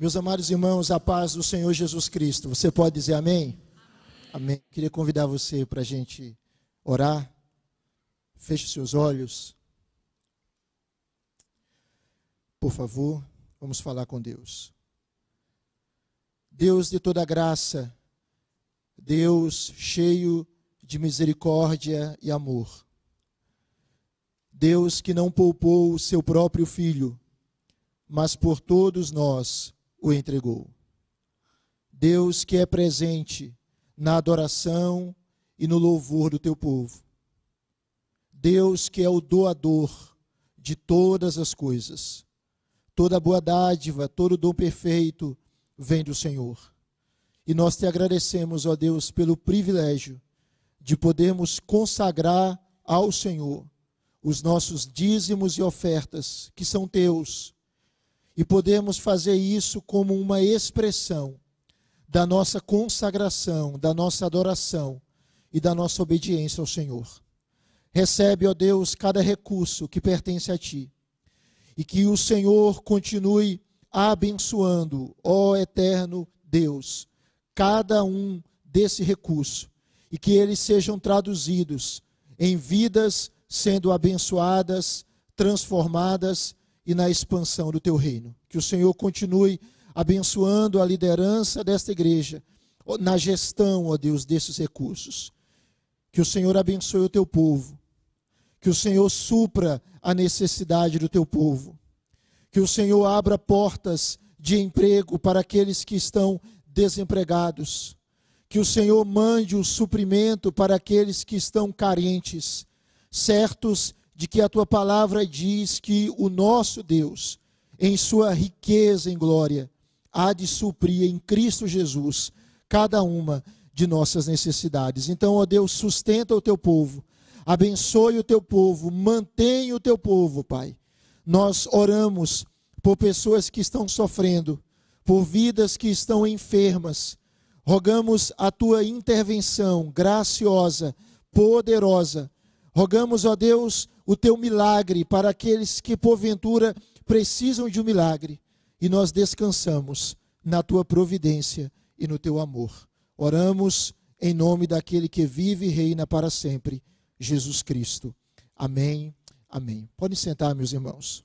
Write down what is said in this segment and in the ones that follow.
Meus amados irmãos, a paz do Senhor Jesus Cristo. Você pode dizer amém? Amém. amém. Queria convidar você para a gente orar. Feche seus olhos. Por favor, vamos falar com Deus. Deus de toda graça, Deus cheio de misericórdia e amor. Deus que não poupou o seu próprio filho, mas por todos nós o entregou. Deus que é presente na adoração e no louvor do teu povo. Deus que é o doador de todas as coisas. Toda boa dádiva, todo dom perfeito vem do Senhor. E nós te agradecemos, ó Deus, pelo privilégio de podermos consagrar ao Senhor os nossos dízimos e ofertas, que são teus, e podemos fazer isso como uma expressão da nossa consagração, da nossa adoração e da nossa obediência ao Senhor. Recebe, ó Deus, cada recurso que pertence a Ti, e que o Senhor continue abençoando, ó eterno Deus, cada um desse recurso, e que eles sejam traduzidos em vidas sendo abençoadas, transformadas e na expansão do teu reino. Que o Senhor continue abençoando a liderança desta igreja, na gestão, ó Deus, desses recursos. Que o Senhor abençoe o teu povo. Que o Senhor supra a necessidade do teu povo. Que o Senhor abra portas de emprego para aqueles que estão desempregados. Que o Senhor mande o suprimento para aqueles que estão carentes, certos de que a tua palavra diz que o nosso Deus, em sua riqueza em glória, há de suprir em Cristo Jesus cada uma de nossas necessidades. Então, ó Deus, sustenta o teu povo, abençoe o teu povo, mantenha o teu povo, Pai. Nós oramos por pessoas que estão sofrendo, por vidas que estão enfermas. Rogamos a tua intervenção graciosa, poderosa. Rogamos, ó Deus, o teu milagre para aqueles que porventura precisam de um milagre. E nós descansamos na tua providência e no teu amor. Oramos em nome daquele que vive e reina para sempre, Jesus Cristo. Amém. Amém. Podem sentar, meus irmãos.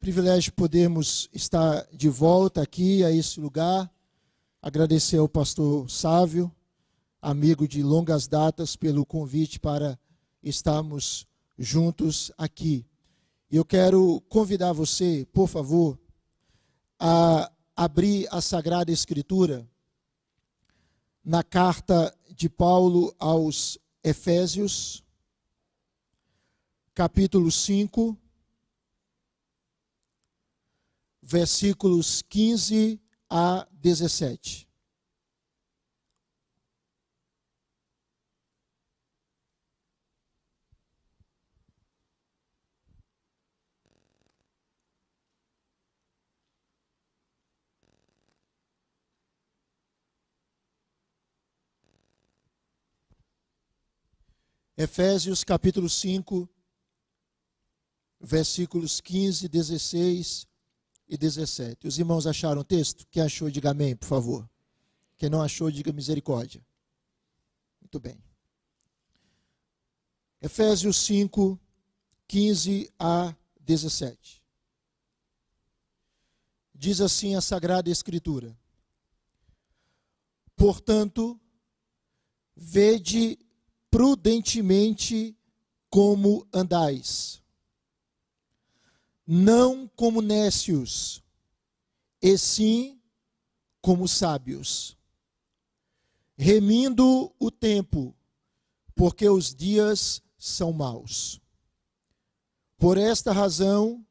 Privilégio podermos estar de volta aqui a esse lugar. Agradecer ao pastor Sávio amigo de longas datas, pelo convite para estarmos juntos aqui. Eu quero convidar você, por favor, a abrir a Sagrada Escritura na carta de Paulo aos Efésios, capítulo 5, versículos 15 a 17. Efésios capítulo 5, versículos 15, 16 e 17. Os irmãos acharam o texto? Quem achou, diga amém, por favor. Quem não achou, diga misericórdia. Muito bem. Efésios 5, 15 a 17. Diz assim a Sagrada Escritura: Portanto, vede prudentemente como andais, não como nécios, e sim como sábios, remindo o tempo, porque os dias são maus. Por esta razão,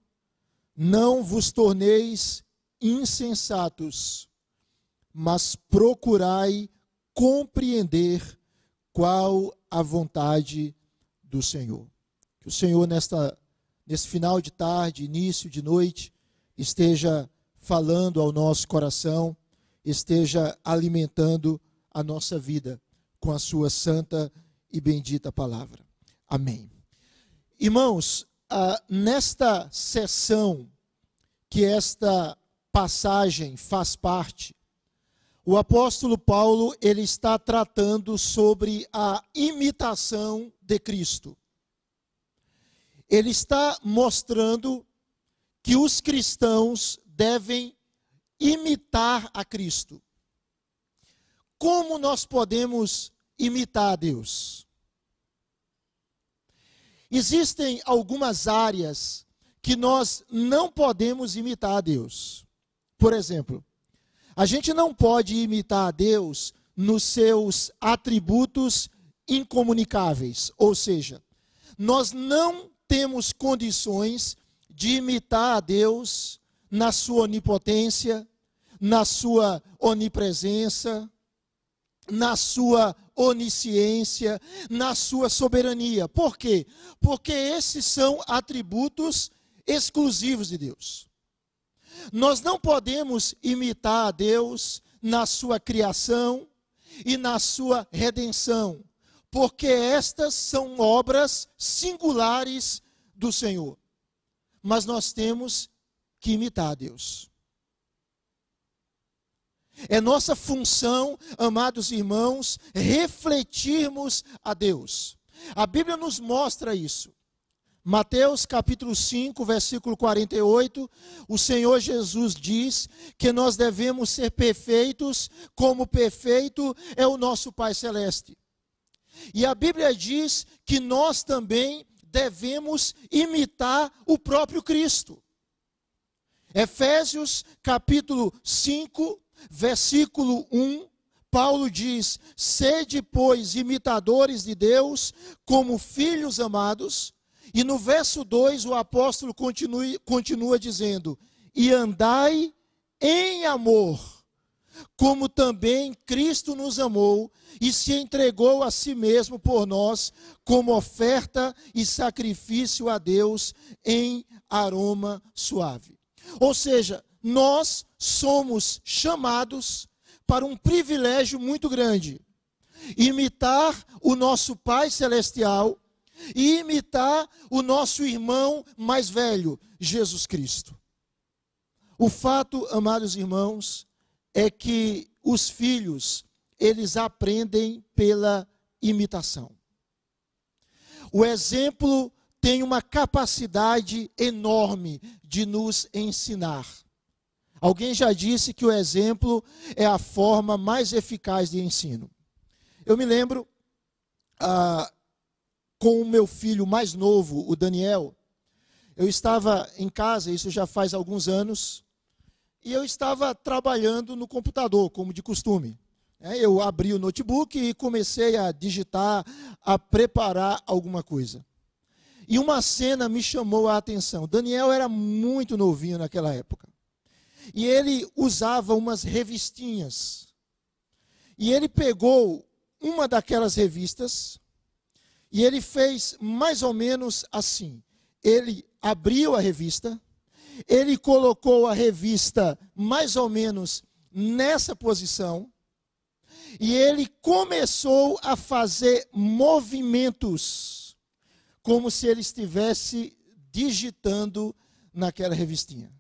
não vos torneis insensatos, mas procurai compreender qual a vontade do Senhor. Que o Senhor, nesta, nesse final de tarde, início de noite, esteja falando ao nosso coração, esteja alimentando a nossa vida com a sua santa e bendita palavra. Amém. Irmãos, ah, nesta sessão que esta passagem faz parte, o apóstolo Paulo ele está tratando sobre a imitação de Cristo. Ele está mostrando que os cristãos devem imitar a Cristo. Como nós podemos imitar a Deus? Existem algumas áreas que nós não podemos imitar a Deus. Por exemplo, a gente não pode imitar a Deus nos seus atributos incomunicáveis, ou seja, nós não temos condições de imitar a Deus na sua onipotência, na sua onipresença, na sua onisciência, na sua soberania. Por quê? Porque esses são atributos exclusivos de Deus. Nós não podemos imitar a Deus na sua criação e na sua redenção, porque estas são obras singulares do Senhor. Mas nós temos que imitar a Deus. É nossa função, amados irmãos, refletirmos a Deus. A Bíblia nos mostra isso. Mateus capítulo 5, versículo 48, o Senhor Jesus diz que nós devemos ser perfeitos, como perfeito é o nosso Pai Celeste. E a Bíblia diz que nós também devemos imitar o próprio Cristo. Efésios capítulo 5, versículo 1, Paulo diz: Sede, pois, imitadores de Deus, como filhos amados. E no verso 2, o apóstolo continue, continua dizendo: E andai em amor, como também Cristo nos amou e se entregou a si mesmo por nós, como oferta e sacrifício a Deus em aroma suave. Ou seja, nós somos chamados para um privilégio muito grande: imitar o nosso Pai Celestial e imitar o nosso irmão mais velho, Jesus Cristo. O fato, amados irmãos, é que os filhos, eles aprendem pela imitação. O exemplo tem uma capacidade enorme de nos ensinar. Alguém já disse que o exemplo é a forma mais eficaz de ensino. Eu me lembro, ah, com o meu filho mais novo, o Daniel, eu estava em casa, isso já faz alguns anos, e eu estava trabalhando no computador, como de costume. É, eu abri o notebook e comecei a digitar, a preparar alguma coisa. E uma cena me chamou a atenção. Daniel era muito novinho naquela época. E ele usava umas revistinhas. E ele pegou uma daquelas revistas e ele fez mais ou menos assim. Ele abriu a revista, ele colocou a revista mais ou menos nessa posição, e ele começou a fazer movimentos, como se ele estivesse digitando naquela revistinha.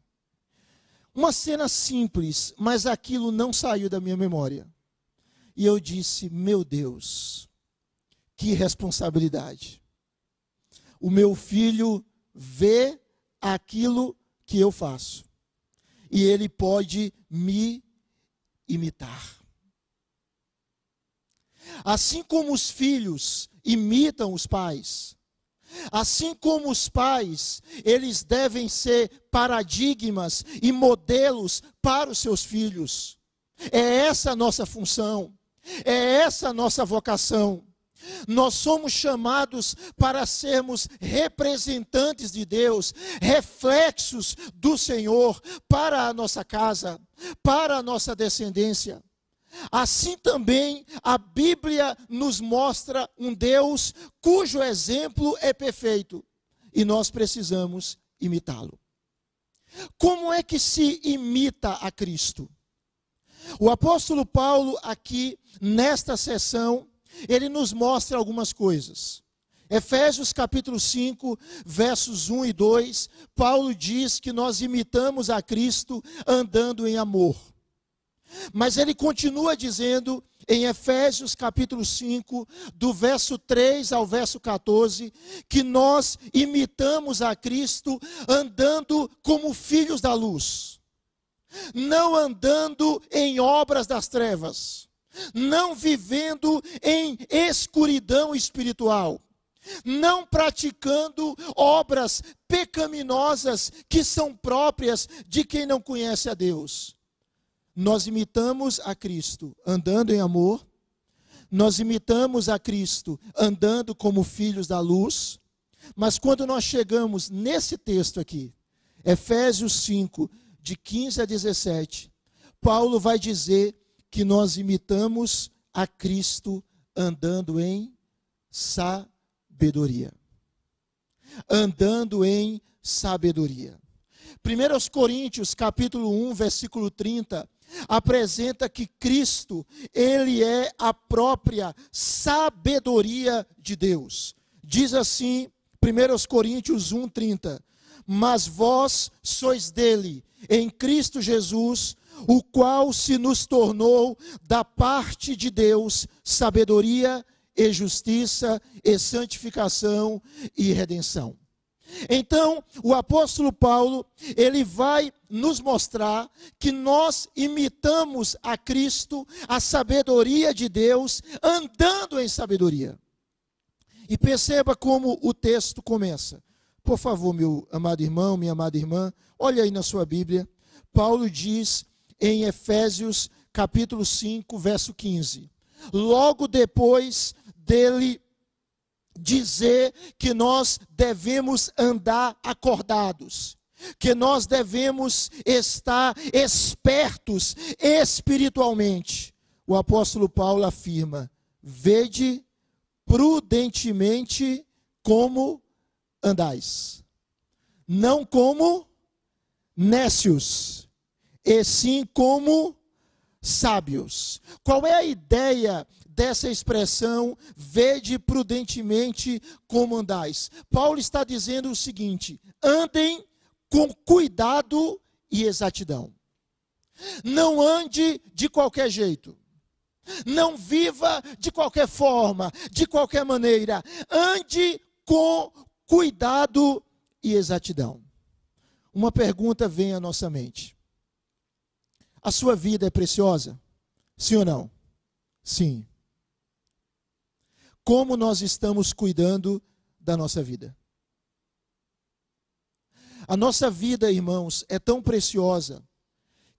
Uma cena simples, mas aquilo não saiu da minha memória. E eu disse: Meu Deus, que responsabilidade. O meu filho vê aquilo que eu faço. E ele pode me imitar. Assim como os filhos imitam os pais, Assim como os pais, eles devem ser paradigmas e modelos para os seus filhos. É essa a nossa função, é essa a nossa vocação. Nós somos chamados para sermos representantes de Deus, reflexos do Senhor para a nossa casa, para a nossa descendência. Assim também a Bíblia nos mostra um Deus cujo exemplo é perfeito e nós precisamos imitá-lo. Como é que se imita a Cristo? O apóstolo Paulo, aqui nesta sessão, ele nos mostra algumas coisas. Efésios capítulo 5, versos 1 e 2, Paulo diz que nós imitamos a Cristo andando em amor. Mas ele continua dizendo em Efésios capítulo 5, do verso 3 ao verso 14, que nós imitamos a Cristo andando como filhos da luz, não andando em obras das trevas, não vivendo em escuridão espiritual não praticando obras pecaminosas que são próprias de quem não conhece a Deus. Nós imitamos a Cristo andando em amor, nós imitamos a Cristo andando como filhos da luz, mas quando nós chegamos nesse texto aqui, Efésios 5, de 15 a 17, Paulo vai dizer que nós imitamos a Cristo andando em sabedoria. Andando em sabedoria. 1 Coríntios, capítulo 1, versículo 30, apresenta que Cristo, ele é a própria sabedoria de Deus. Diz assim, 1 Coríntios 1, 30, mas vós sois dele, em Cristo Jesus, o qual se nos tornou da parte de Deus sabedoria e justiça, e santificação e redenção. Então, o apóstolo Paulo, ele vai nos mostrar que nós imitamos a Cristo, a sabedoria de Deus, andando em sabedoria. E perceba como o texto começa. Por favor, meu amado irmão, minha amada irmã, olha aí na sua Bíblia. Paulo diz em Efésios, capítulo 5, verso 15: Logo depois dele dizer que nós devemos andar acordados, que nós devemos estar espertos espiritualmente. O apóstolo Paulo afirma: vede prudentemente como andais, não como nécios, e sim como sábios. Qual é a ideia dessa expressão, vede prudentemente como andais. Paulo está dizendo o seguinte: andem com cuidado e exatidão. Não ande de qualquer jeito. Não viva de qualquer forma, de qualquer maneira. Ande com cuidado e exatidão. Uma pergunta vem à nossa mente: A sua vida é preciosa? Sim ou não? Sim como nós estamos cuidando da nossa vida. A nossa vida, irmãos, é tão preciosa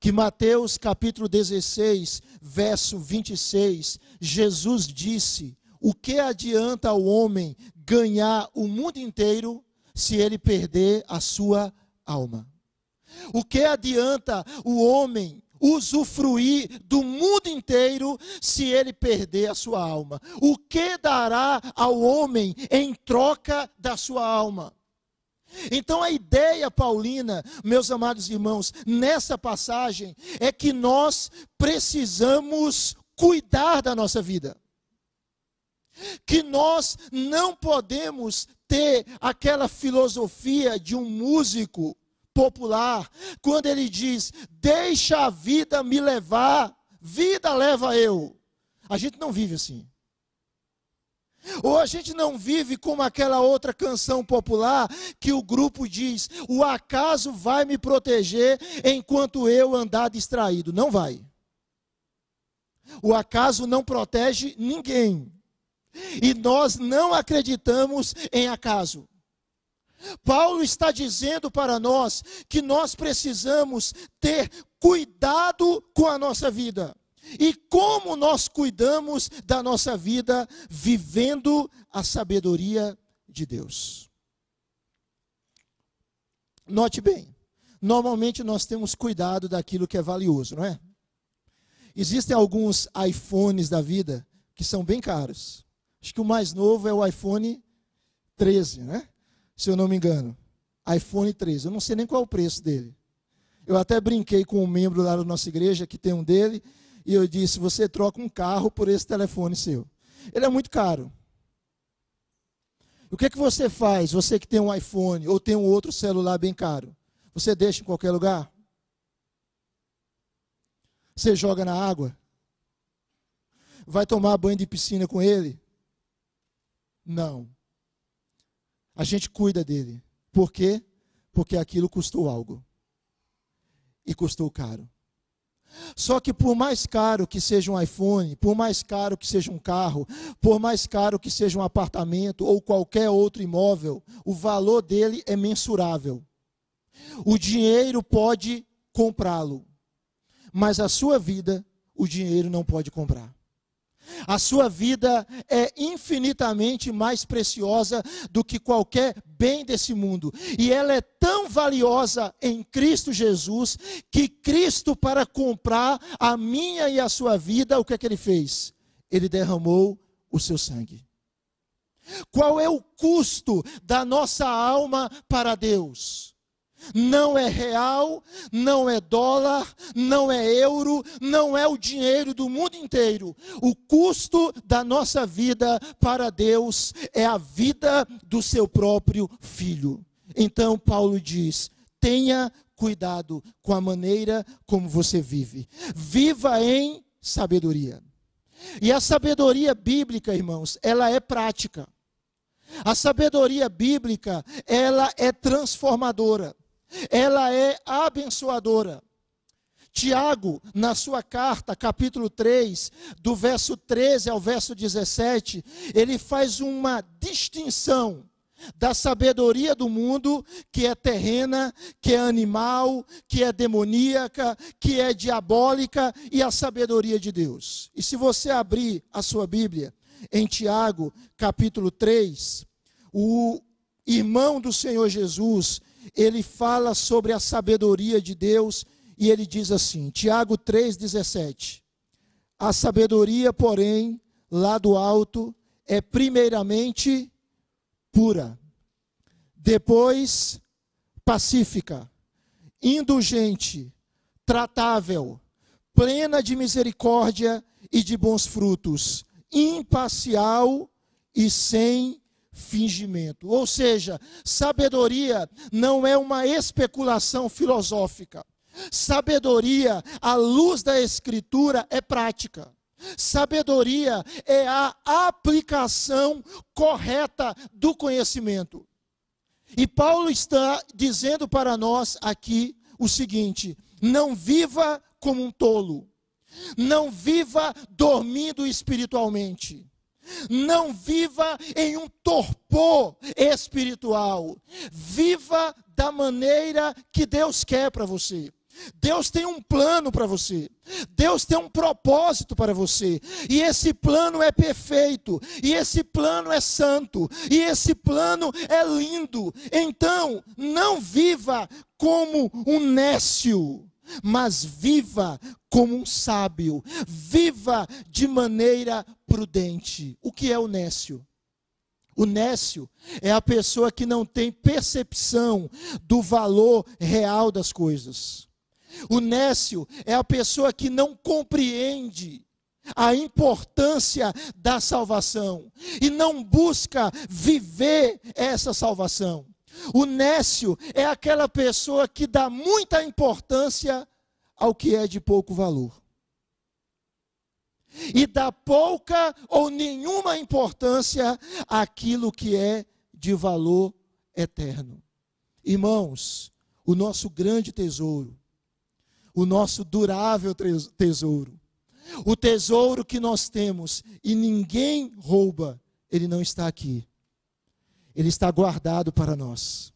que Mateus capítulo 16, verso 26, Jesus disse: O que adianta ao homem ganhar o mundo inteiro se ele perder a sua alma? O que adianta o homem usufruir do mundo inteiro se ele perder a sua alma? O que dará ao homem em troca da sua alma? Então a ideia paulina, meus amados irmãos, nessa passagem é que nós precisamos cuidar da nossa vida. Que nós não podemos ter aquela filosofia de um músico popular, quando ele diz: Deixa a vida me levar, vida leva eu. A gente não vive assim. Ou a gente não vive como aquela outra canção popular que o grupo diz: O acaso vai me proteger enquanto eu andar distraído. Não vai. O acaso não protege ninguém. E nós não acreditamos em acaso. Paulo está dizendo para nós que nós precisamos ter cuidado com a nossa vida. E como nós cuidamos da nossa vida vivendo a sabedoria de Deus. Note bem, normalmente nós temos cuidado daquilo que é valioso, não é? Existem alguns iPhones da vida que são bem caros. Acho que o mais novo é o iPhone 13, né? Se eu não me engano. iPhone 13. Eu não sei nem qual é o preço dele. Eu até brinquei com um membro lá da nossa igreja que tem um dele, e eu disse: Você troca um carro por esse telefone seu. Ele é muito caro. O que, é que você faz, você que tem um iPhone ou tem um outro celular bem caro? Você deixa em qualquer lugar? Você joga na água? Vai tomar banho de piscina com ele? Não. A gente cuida dele. Por quê? Porque aquilo custou algo. E custou caro. Só que por mais caro que seja um iPhone, por mais caro que seja um carro, por mais caro que seja um apartamento ou qualquer outro imóvel, o valor dele é mensurável. O dinheiro pode comprá-lo, mas a sua vida o dinheiro não pode comprar. A sua vida é infinitamente mais preciosa do que qualquer bem desse mundo. E ela é tão valiosa em Cristo Jesus que Cristo, para comprar a minha e a sua vida, o que é que ele fez? Ele derramou o seu sangue. Qual é o custo da nossa alma para Deus? Não é real, não é dólar, não é euro, não é o dinheiro do mundo inteiro. O custo da nossa vida para Deus é a vida do seu próprio filho. Então, Paulo diz: tenha cuidado com a maneira como você vive. Viva em sabedoria. E a sabedoria bíblica, irmãos, ela é prática. A sabedoria bíblica, ela é transformadora ela é abençoadora. Tiago, na sua carta, capítulo 3, do verso 13 ao verso 17, ele faz uma distinção da sabedoria do mundo, que é terrena, que é animal, que é demoníaca, que é diabólica, e a sabedoria de Deus. E se você abrir a sua Bíblia, em Tiago, capítulo 3, o irmão do Senhor Jesus, ele fala sobre a sabedoria de Deus e ele diz assim, Tiago 3,17: A sabedoria, porém, lá do alto, é primeiramente pura, depois pacífica, indulgente, tratável, plena de misericórdia e de bons frutos, imparcial e sem fingimento. Ou seja, sabedoria não é uma especulação filosófica. Sabedoria, à luz da Escritura, é prática. Sabedoria é a aplicação correta do conhecimento. E Paulo está dizendo para nós aqui o seguinte: não viva como um tolo, não viva dormindo espiritualmente. Não viva em um torpor espiritual. Viva da maneira que Deus quer para você. Deus tem um plano para você. Deus tem um propósito para você. E esse plano é perfeito. E esse plano é santo. E esse plano é lindo. Então, não viva como um nécio mas viva como um sábio, viva de maneira prudente. O que é o nécio? O nécio é a pessoa que não tem percepção do valor real das coisas. O nécio é a pessoa que não compreende a importância da salvação e não busca viver essa salvação. O nécio é aquela pessoa que dá muita importância ao que é de pouco valor. E dá pouca ou nenhuma importância àquilo que é de valor eterno. Irmãos, o nosso grande tesouro, o nosso durável tesouro, o tesouro que nós temos e ninguém rouba, ele não está aqui ele está guardado para nós.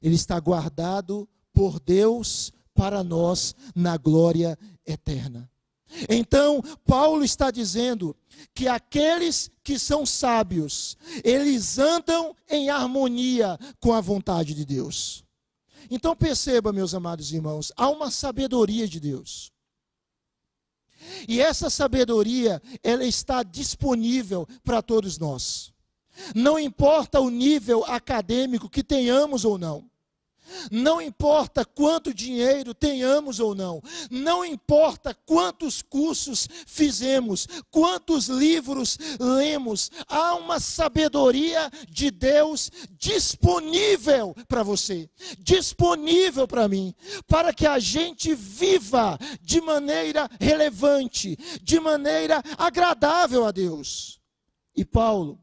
Ele está guardado por Deus para nós na glória eterna. Então, Paulo está dizendo que aqueles que são sábios, eles andam em harmonia com a vontade de Deus. Então perceba, meus amados irmãos, há uma sabedoria de Deus. E essa sabedoria, ela está disponível para todos nós. Não importa o nível acadêmico que tenhamos ou não. Não importa quanto dinheiro tenhamos ou não, não importa quantos cursos fizemos, quantos livros lemos, há uma sabedoria de Deus disponível para você, disponível para mim, para que a gente viva de maneira relevante, de maneira agradável a Deus. E Paulo,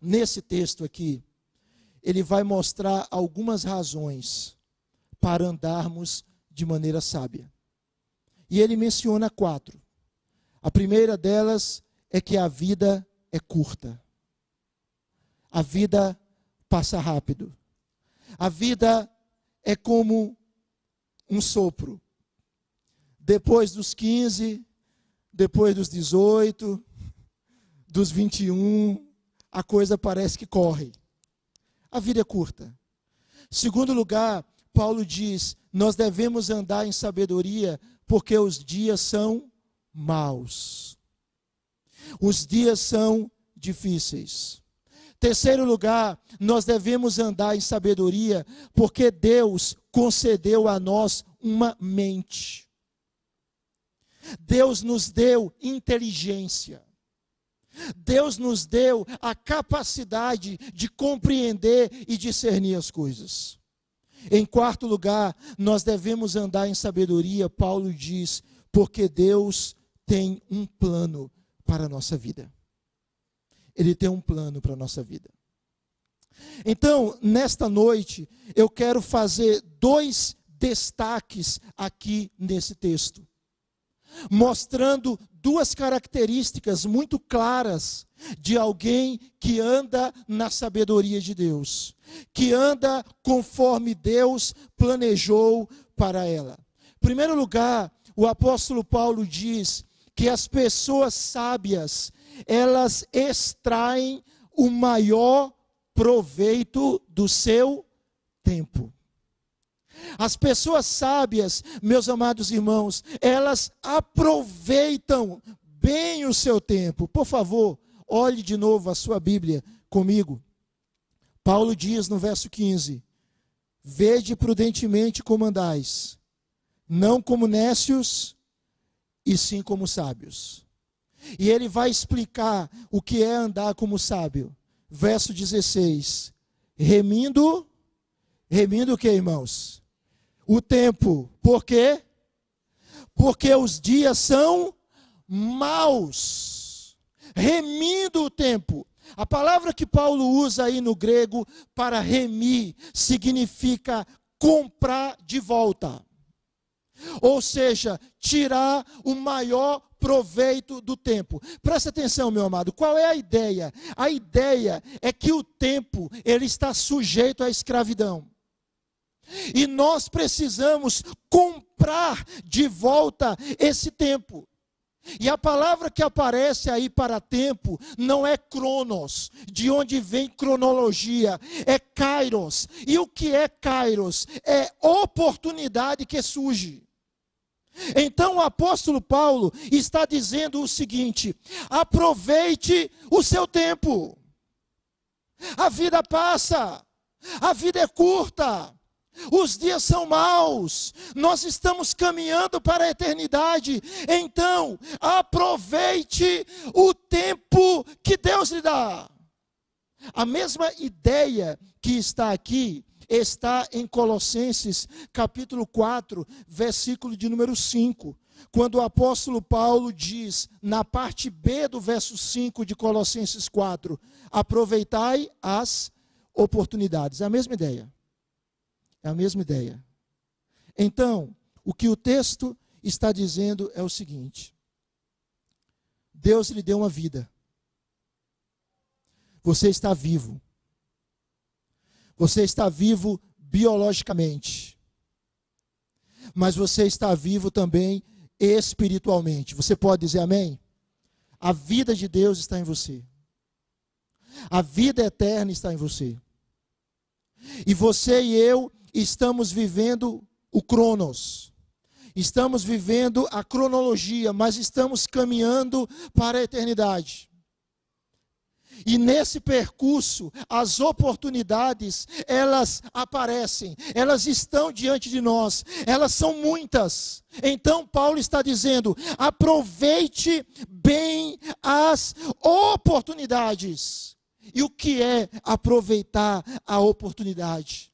nesse texto aqui, ele vai mostrar algumas razões para andarmos de maneira sábia. E ele menciona quatro. A primeira delas é que a vida é curta. A vida passa rápido. A vida é como um sopro. Depois dos 15, depois dos 18, dos 21, a coisa parece que corre a vida é curta. Segundo lugar, Paulo diz: nós devemos andar em sabedoria, porque os dias são maus. Os dias são difíceis. Terceiro lugar, nós devemos andar em sabedoria, porque Deus concedeu a nós uma mente. Deus nos deu inteligência. Deus nos deu a capacidade de compreender e discernir as coisas. Em quarto lugar, nós devemos andar em sabedoria, Paulo diz, porque Deus tem um plano para a nossa vida. Ele tem um plano para a nossa vida. Então, nesta noite, eu quero fazer dois destaques aqui nesse texto mostrando duas características muito claras de alguém que anda na sabedoria de Deus, que anda conforme Deus planejou para ela. Em primeiro lugar, o apóstolo Paulo diz que as pessoas sábias, elas extraem o maior proveito do seu tempo. As pessoas sábias, meus amados irmãos, elas aproveitam bem o seu tempo. Por favor, olhe de novo a sua Bíblia comigo. Paulo diz no verso 15: Vede prudentemente como andais, não como nécios, e sim como sábios. E ele vai explicar o que é andar como sábio. Verso 16: Remindo, remindo o que, irmãos? O tempo. Por quê? Porque os dias são maus. Remindo o tempo. A palavra que Paulo usa aí no grego para remir significa comprar de volta. Ou seja, tirar o maior proveito do tempo. Presta atenção, meu amado. Qual é a ideia? A ideia é que o tempo ele está sujeito à escravidão. E nós precisamos comprar de volta esse tempo. E a palavra que aparece aí para tempo não é cronos, de onde vem cronologia, é kairos. E o que é kairos? É oportunidade que surge. Então o apóstolo Paulo está dizendo o seguinte: aproveite o seu tempo. A vida passa, a vida é curta. Os dias são maus, nós estamos caminhando para a eternidade, então aproveite o tempo que Deus lhe dá. A mesma ideia que está aqui está em Colossenses capítulo 4, versículo de número 5, quando o apóstolo Paulo diz, na parte B do verso 5 de Colossenses 4, aproveitai as oportunidades. É a mesma ideia. É a mesma ideia. Então, o que o texto está dizendo é o seguinte: Deus lhe deu uma vida. Você está vivo. Você está vivo biologicamente. Mas você está vivo também espiritualmente. Você pode dizer amém? A vida de Deus está em você. A vida eterna está em você. E você e eu estamos vivendo o Cronos. Estamos vivendo a cronologia, mas estamos caminhando para a eternidade. E nesse percurso, as oportunidades, elas aparecem, elas estão diante de nós, elas são muitas. Então, Paulo está dizendo: aproveite bem as oportunidades. E o que é aproveitar a oportunidade?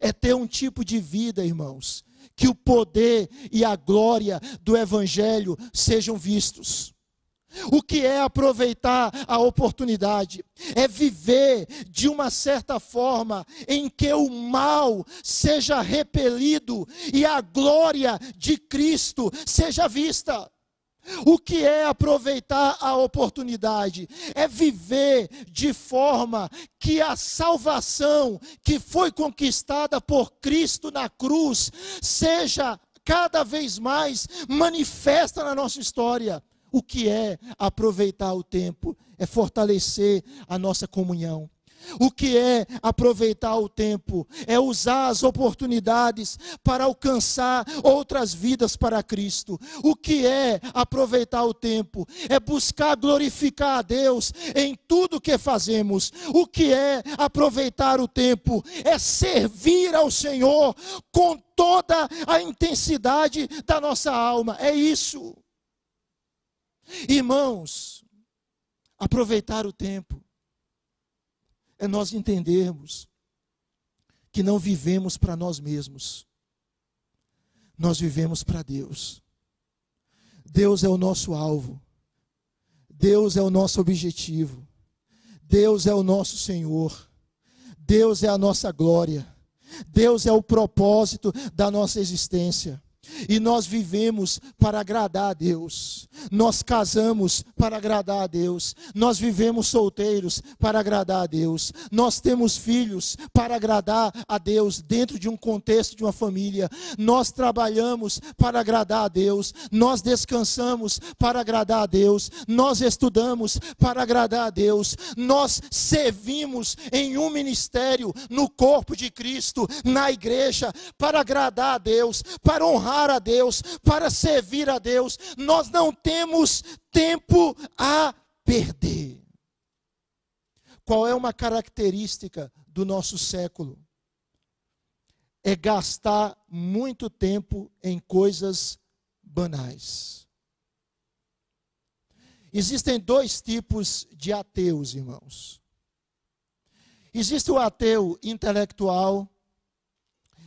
É ter um tipo de vida, irmãos, que o poder e a glória do Evangelho sejam vistos. O que é aproveitar a oportunidade? É viver de uma certa forma em que o mal seja repelido e a glória de Cristo seja vista. O que é aproveitar a oportunidade? É viver de forma que a salvação que foi conquistada por Cristo na cruz seja cada vez mais manifesta na nossa história. O que é aproveitar o tempo? É fortalecer a nossa comunhão. O que é aproveitar o tempo? É usar as oportunidades para alcançar outras vidas para Cristo. O que é aproveitar o tempo? É buscar glorificar a Deus em tudo que fazemos. O que é aproveitar o tempo? É servir ao Senhor com toda a intensidade da nossa alma. É isso. Irmãos, aproveitar o tempo é nós entendermos que não vivemos para nós mesmos, nós vivemos para Deus. Deus é o nosso alvo, Deus é o nosso objetivo, Deus é o nosso Senhor, Deus é a nossa glória, Deus é o propósito da nossa existência. E nós vivemos para agradar a Deus. Nós casamos para agradar a Deus. Nós vivemos solteiros para agradar a Deus. Nós temos filhos para agradar a Deus dentro de um contexto de uma família. Nós trabalhamos para agradar a Deus. Nós descansamos para agradar a Deus. Nós estudamos para agradar a Deus. Nós servimos em um ministério no corpo de Cristo, na igreja, para agradar a Deus, para honrar a Deus, para servir a Deus. Nós não temos tempo a perder. Qual é uma característica do nosso século? É gastar muito tempo em coisas banais. Existem dois tipos de ateus, irmãos. Existe o ateu intelectual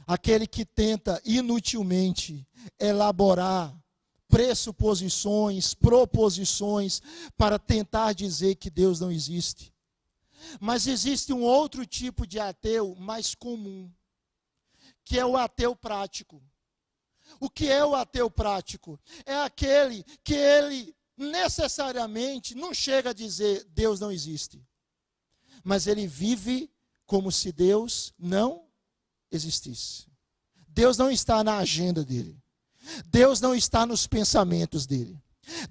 aquele que tenta inutilmente elaborar pressuposições, proposições para tentar dizer que Deus não existe. Mas existe um outro tipo de ateu mais comum, que é o ateu prático. O que é o ateu prático? É aquele que ele necessariamente não chega a dizer Deus não existe, mas ele vive como se Deus não existisse. Deus não está na agenda dele. Deus não está nos pensamentos dele.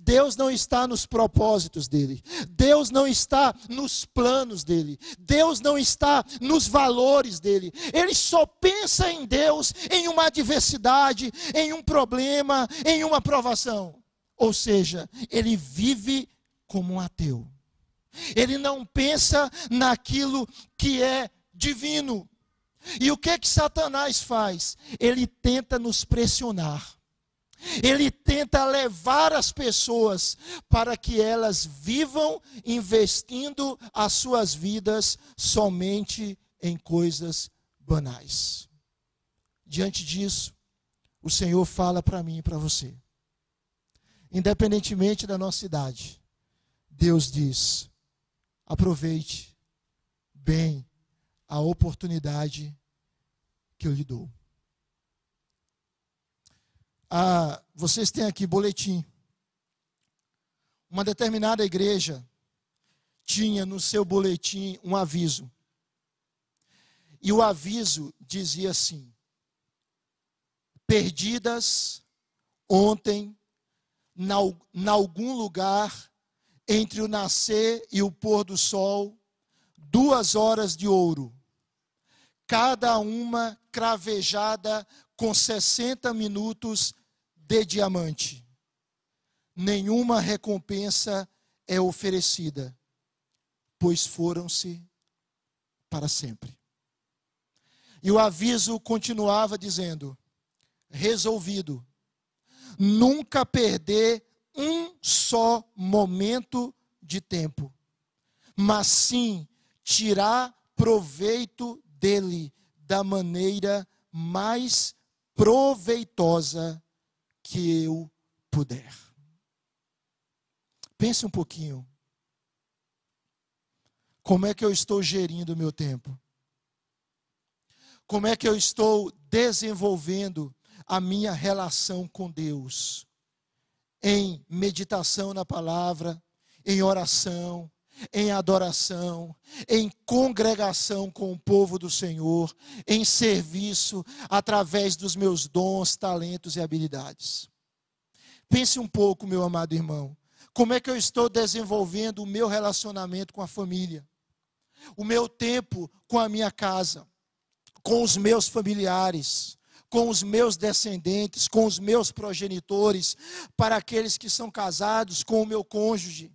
Deus não está nos propósitos dele. Deus não está nos planos dele. Deus não está nos valores dele. Ele só pensa em Deus em uma adversidade, em um problema, em uma provação. Ou seja, ele vive como um ateu. Ele não pensa naquilo que é divino. E o que que Satanás faz? Ele tenta nos pressionar. Ele tenta levar as pessoas para que elas vivam investindo as suas vidas somente em coisas banais. Diante disso, o Senhor fala para mim e para você. Independentemente da nossa idade, Deus diz: aproveite bem a oportunidade que eu lhe dou. Ah, vocês têm aqui boletim. Uma determinada igreja tinha no seu boletim um aviso. E o aviso dizia assim: Perdidas ontem, na, na algum lugar entre o nascer e o pôr do sol, duas horas de ouro cada uma cravejada com 60 minutos de diamante. Nenhuma recompensa é oferecida. pois foram-se para sempre. E o aviso continuava dizendo: resolvido, nunca perder um só momento de tempo, mas sim tirar proveito dele da maneira mais proveitosa que eu puder. Pense um pouquinho. Como é que eu estou gerindo o meu tempo? Como é que eu estou desenvolvendo a minha relação com Deus? Em meditação na palavra, em oração, em adoração, em congregação com o povo do Senhor, em serviço através dos meus dons, talentos e habilidades. Pense um pouco, meu amado irmão, como é que eu estou desenvolvendo o meu relacionamento com a família, o meu tempo com a minha casa, com os meus familiares, com os meus descendentes, com os meus progenitores, para aqueles que são casados, com o meu cônjuge.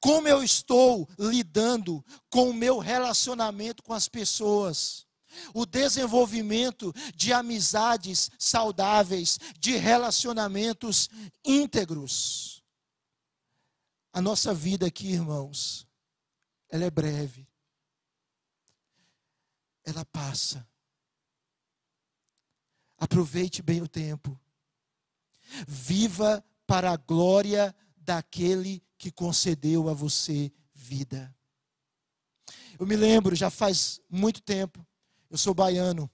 Como eu estou lidando com o meu relacionamento com as pessoas? O desenvolvimento de amizades saudáveis, de relacionamentos íntegros. A nossa vida aqui, irmãos, ela é breve. Ela passa. Aproveite bem o tempo. Viva para a glória daquele que concedeu a você vida. Eu me lembro, já faz muito tempo, eu sou baiano.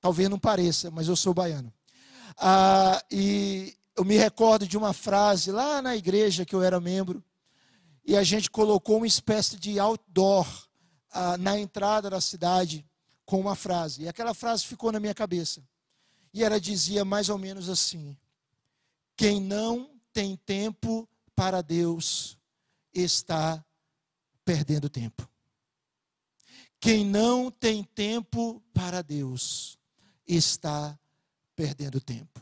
Talvez não pareça, mas eu sou baiano. Ah, e eu me recordo de uma frase lá na igreja que eu era membro, e a gente colocou uma espécie de outdoor ah, na entrada da cidade com uma frase. E aquela frase ficou na minha cabeça. E ela dizia mais ou menos assim: Quem não tem tempo para Deus está perdendo tempo. Quem não tem tempo para Deus está perdendo tempo.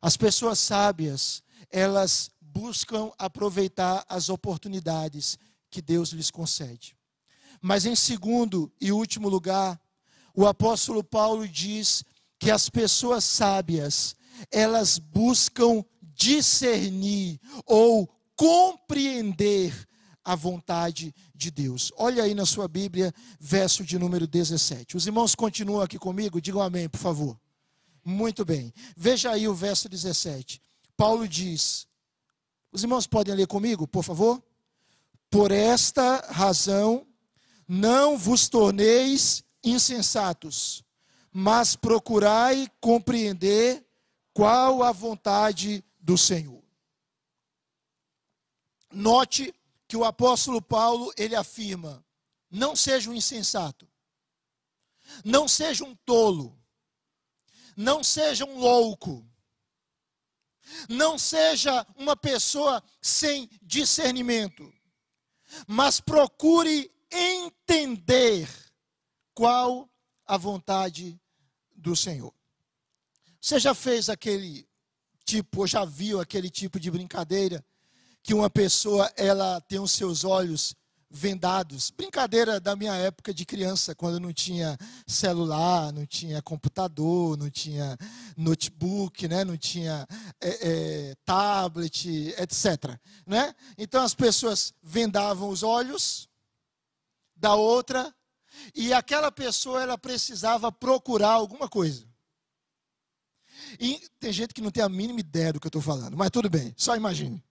As pessoas sábias, elas buscam aproveitar as oportunidades que Deus lhes concede. Mas em segundo e último lugar, o apóstolo Paulo diz que as pessoas sábias, elas buscam discernir ou compreender a vontade de Deus. Olha aí na sua Bíblia, verso de número 17. Os irmãos continuam aqui comigo? Digam amém, por favor. Muito bem. Veja aí o verso 17. Paulo diz: Os irmãos podem ler comigo, por favor? Por esta razão, não vos torneis insensatos, mas procurai compreender qual a vontade do Senhor. Note que o apóstolo Paulo, ele afirma: não seja um insensato, não seja um tolo, não seja um louco, não seja uma pessoa sem discernimento, mas procure entender qual a vontade do Senhor. Você já fez aquele tipo, ou já viu aquele tipo de brincadeira que uma pessoa ela tem os seus olhos vendados. Brincadeira da minha época de criança, quando não tinha celular, não tinha computador, não tinha notebook, né? não tinha é, é, tablet, etc. Né? Então as pessoas vendavam os olhos da outra e aquela pessoa ela precisava procurar alguma coisa. E tem gente que não tem a mínima ideia do que eu estou falando, mas tudo bem, só imagine.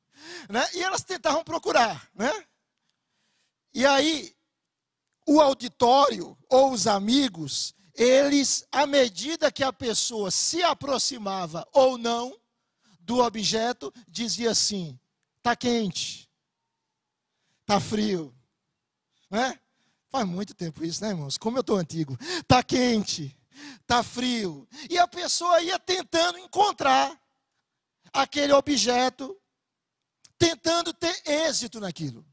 Né? E elas tentavam procurar. Né? E aí, o auditório ou os amigos, eles, à medida que a pessoa se aproximava ou não do objeto, dizia assim: está quente, está frio. Né? Faz muito tempo isso, né, irmãos? Como eu estou antigo. Está quente, está frio. E a pessoa ia tentando encontrar aquele objeto, tentando ter êxito naquilo.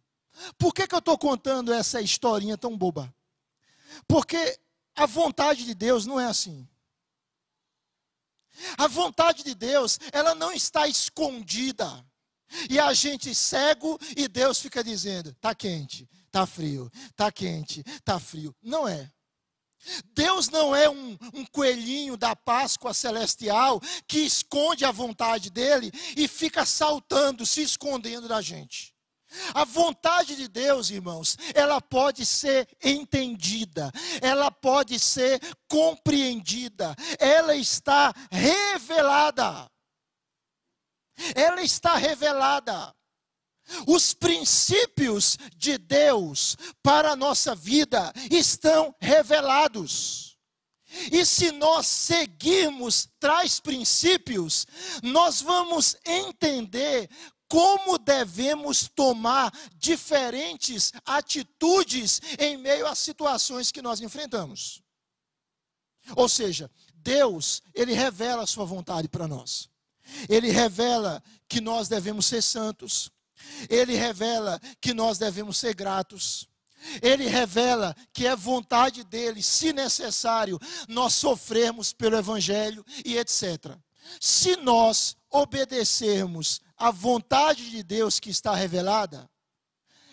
Por que, que eu estou contando essa historinha tão boba? Porque a vontade de Deus não é assim. A vontade de Deus, ela não está escondida. E a gente cego e Deus fica dizendo: está quente, tá frio, tá quente, tá frio. Não é. Deus não é um, um, coelhinho da Páscoa celestial que esconde a vontade dele e fica saltando, se escondendo da gente. A vontade de Deus, irmãos, ela pode ser entendida, ela pode ser compreendida, ela está revelada. Ela está revelada. Os princípios de Deus para a nossa vida estão revelados. E se nós seguirmos tais princípios, nós vamos entender como devemos tomar diferentes atitudes em meio às situações que nós enfrentamos. Ou seja, Deus, ele revela a sua vontade para nós. Ele revela que nós devemos ser santos. Ele revela que nós devemos ser gratos. Ele revela que é vontade dele, se necessário, nós sofrermos pelo evangelho e etc. Se nós obedecermos a vontade de Deus que está revelada,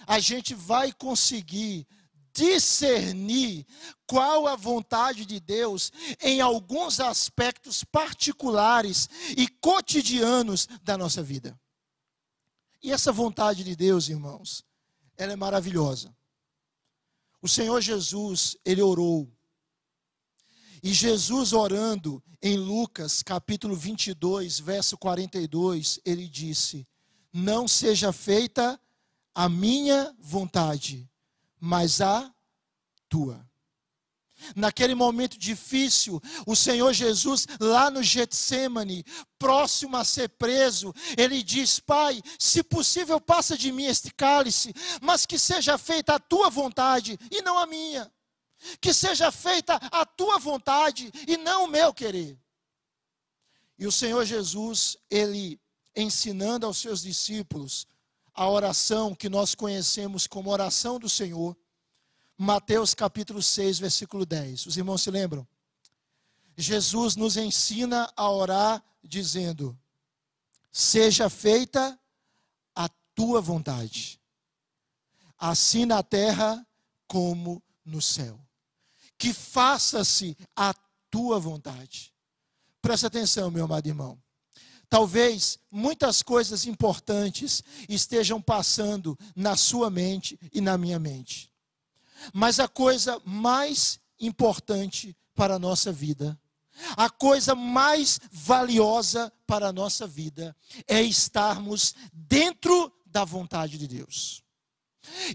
a gente vai conseguir discernir qual a vontade de Deus em alguns aspectos particulares e cotidianos da nossa vida. E essa vontade de Deus, irmãos, ela é maravilhosa. O Senhor Jesus, ele orou. E Jesus orando, em Lucas capítulo 22, verso 42, ele disse: Não seja feita a minha vontade, mas a tua. Naquele momento difícil, o Senhor Jesus, lá no Getsemane, próximo a ser preso, ele diz: Pai, se possível, passa de mim este cálice, mas que seja feita a tua vontade e não a minha que seja feita a tua vontade e não o meu querer. E o Senhor Jesus, ele ensinando aos seus discípulos a oração que nós conhecemos como oração do Senhor, Mateus capítulo 6, versículo 10. Os irmãos se lembram? Jesus nos ensina a orar dizendo: Seja feita a tua vontade, assim na terra como no céu que faça-se a tua vontade. Presta atenção, meu amado irmão. Talvez muitas coisas importantes estejam passando na sua mente e na minha mente. Mas a coisa mais importante para a nossa vida, a coisa mais valiosa para a nossa vida, é estarmos dentro da vontade de Deus.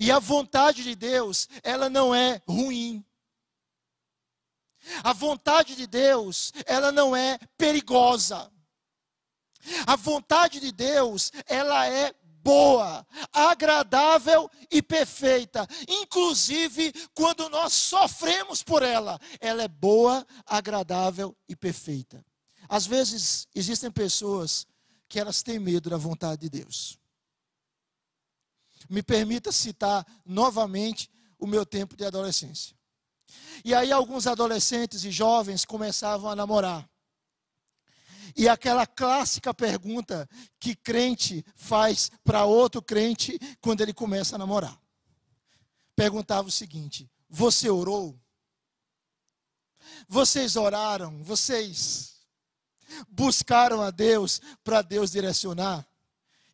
E a vontade de Deus, ela não é ruim. A vontade de Deus, ela não é perigosa. A vontade de Deus, ela é boa, agradável e perfeita. Inclusive, quando nós sofremos por ela, ela é boa, agradável e perfeita. Às vezes, existem pessoas que elas têm medo da vontade de Deus. Me permita citar novamente o meu tempo de adolescência. E aí alguns adolescentes e jovens começavam a namorar. E aquela clássica pergunta que crente faz para outro crente quando ele começa a namorar. Perguntava o seguinte: Você orou? Vocês oraram? Vocês buscaram a Deus para Deus direcionar?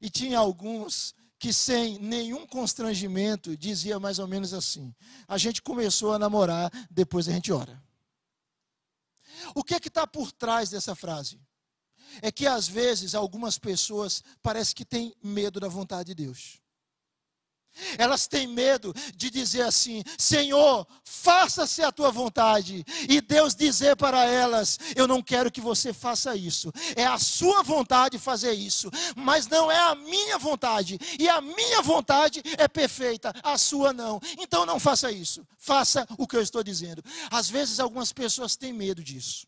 E tinha alguns que sem nenhum constrangimento dizia mais ou menos assim: a gente começou a namorar, depois a gente ora. O que é que está por trás dessa frase? É que às vezes algumas pessoas parece que têm medo da vontade de Deus. Elas têm medo de dizer assim: Senhor, faça-se a tua vontade. E Deus dizer para elas: Eu não quero que você faça isso. É a sua vontade fazer isso, mas não é a minha vontade. E a minha vontade é perfeita, a sua não. Então não faça isso. Faça o que eu estou dizendo. Às vezes algumas pessoas têm medo disso.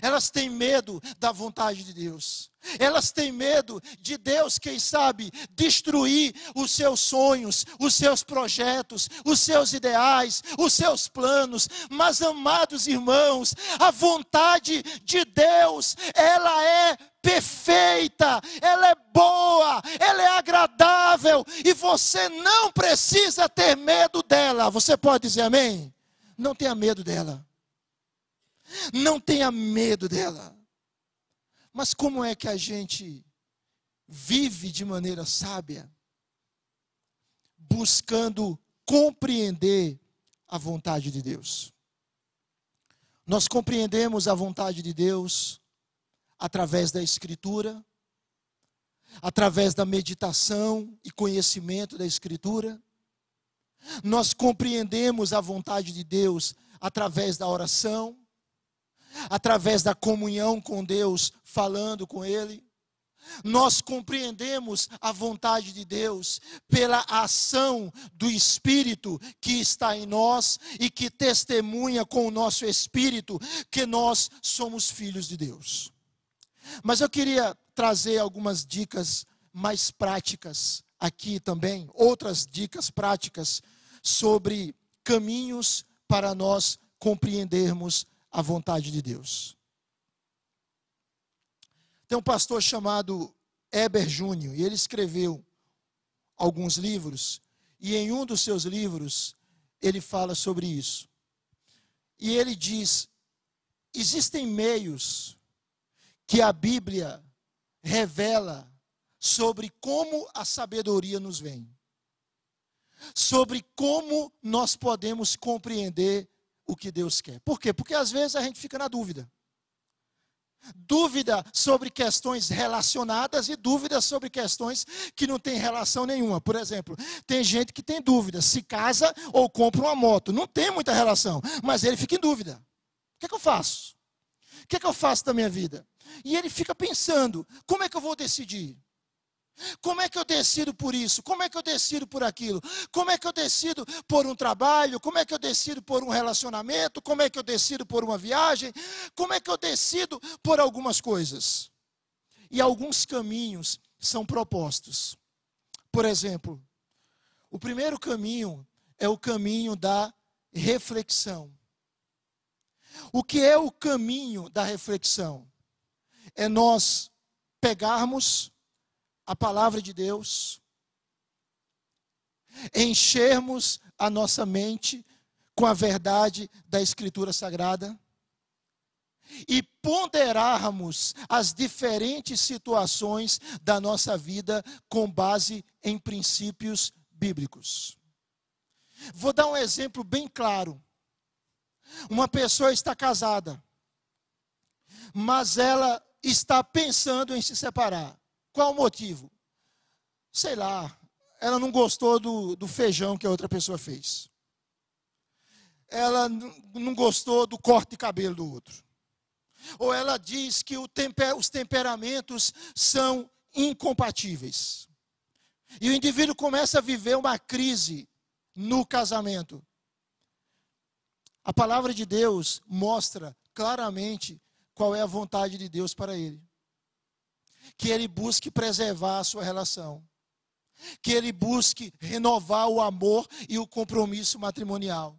Elas têm medo da vontade de Deus. Elas têm medo de Deus, quem sabe, destruir os seus sonhos, os seus projetos, os seus ideais, os seus planos. Mas, amados irmãos, a vontade de Deus, ela é perfeita, ela é boa, ela é agradável e você não precisa ter medo dela. Você pode dizer amém? Não tenha medo dela. Não tenha medo dela. Mas como é que a gente vive de maneira sábia? Buscando compreender a vontade de Deus. Nós compreendemos a vontade de Deus através da Escritura, através da meditação e conhecimento da Escritura. Nós compreendemos a vontade de Deus através da oração, através da comunhão com Deus, falando com Ele. Nós compreendemos a vontade de Deus pela ação do Espírito que está em nós e que testemunha com o nosso espírito que nós somos filhos de Deus. Mas eu queria trazer algumas dicas mais práticas aqui também, outras dicas práticas sobre caminhos para nós compreendermos a vontade de Deus. Tem um pastor chamado Eber Júnior, e ele escreveu alguns livros, e em um dos seus livros ele fala sobre isso. E ele diz: existem meios que a Bíblia revela sobre como a sabedoria nos vem, sobre como nós podemos compreender o que Deus quer. Por quê? Porque às vezes a gente fica na dúvida dúvida sobre questões relacionadas e dúvidas sobre questões que não têm relação nenhuma. Por exemplo, tem gente que tem dúvida se casa ou compra uma moto. Não tem muita relação, mas ele fica em dúvida. O que, é que eu faço? O que, é que eu faço da minha vida? E ele fica pensando: como é que eu vou decidir? Como é que eu decido por isso? Como é que eu decido por aquilo? Como é que eu decido por um trabalho? Como é que eu decido por um relacionamento? Como é que eu decido por uma viagem? Como é que eu decido por algumas coisas? E alguns caminhos são propostos. Por exemplo, o primeiro caminho é o caminho da reflexão. O que é o caminho da reflexão? É nós pegarmos a palavra de Deus, enchermos a nossa mente com a verdade da Escritura Sagrada e ponderarmos as diferentes situações da nossa vida com base em princípios bíblicos. Vou dar um exemplo bem claro. Uma pessoa está casada, mas ela está pensando em se separar. Qual o motivo? Sei lá, ela não gostou do, do feijão que a outra pessoa fez. Ela não gostou do corte de cabelo do outro. Ou ela diz que temper, os temperamentos são incompatíveis. E o indivíduo começa a viver uma crise no casamento. A palavra de Deus mostra claramente qual é a vontade de Deus para ele que ele busque preservar a sua relação, que ele busque renovar o amor e o compromisso matrimonial.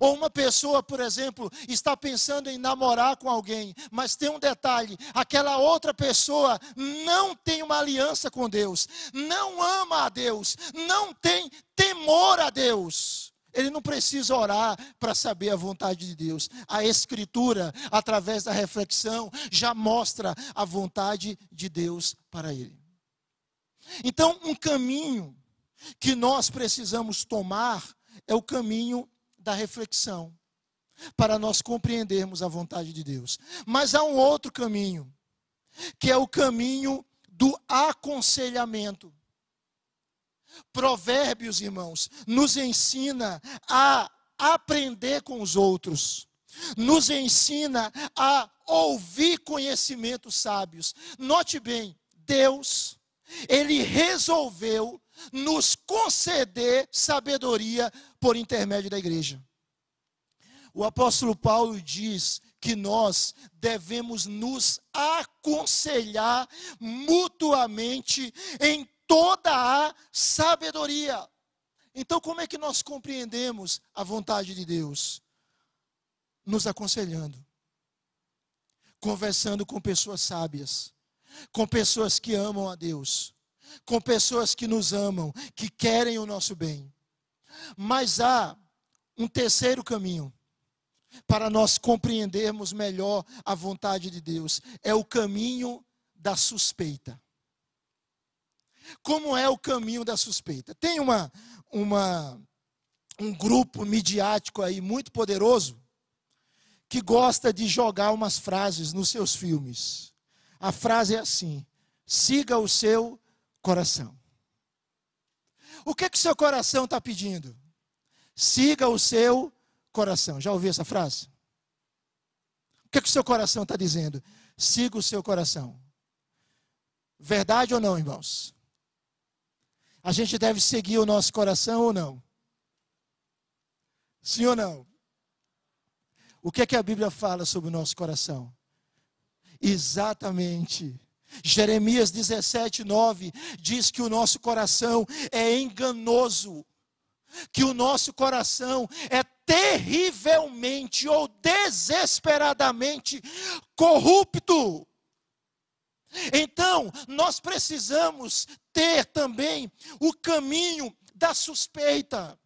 Ou uma pessoa, por exemplo, está pensando em namorar com alguém, mas tem um detalhe: aquela outra pessoa não tem uma aliança com Deus, não ama a Deus, não tem temor a Deus. Ele não precisa orar para saber a vontade de Deus. A Escritura, através da reflexão, já mostra a vontade de Deus para ele. Então, um caminho que nós precisamos tomar é o caminho da reflexão, para nós compreendermos a vontade de Deus. Mas há um outro caminho, que é o caminho do aconselhamento. Provérbios, irmãos, nos ensina a aprender com os outros, nos ensina a ouvir conhecimentos sábios. Note bem, Deus, Ele resolveu nos conceder sabedoria por intermédio da igreja. O apóstolo Paulo diz que nós devemos nos aconselhar mutuamente em toda a sabedoria. Então, como é que nós compreendemos a vontade de Deus? Nos aconselhando, conversando com pessoas sábias, com pessoas que amam a Deus, com pessoas que nos amam, que querem o nosso bem. Mas há um terceiro caminho para nós compreendermos melhor a vontade de Deus: é o caminho da suspeita. Como é o caminho da suspeita? Tem uma, uma, um grupo midiático aí muito poderoso que gosta de jogar umas frases nos seus filmes. A frase é assim: siga o seu coração. O que que seu coração está pedindo? Siga o seu coração. Já ouviu essa frase? O que que o seu coração está dizendo? Siga o seu coração. Verdade ou não, irmãos? A gente deve seguir o nosso coração ou não? Sim ou não? O que é que a Bíblia fala sobre o nosso coração? Exatamente. Jeremias 17, 9 diz que o nosso coração é enganoso, que o nosso coração é terrivelmente ou desesperadamente corrupto. Então, nós precisamos ter também o caminho da suspeita.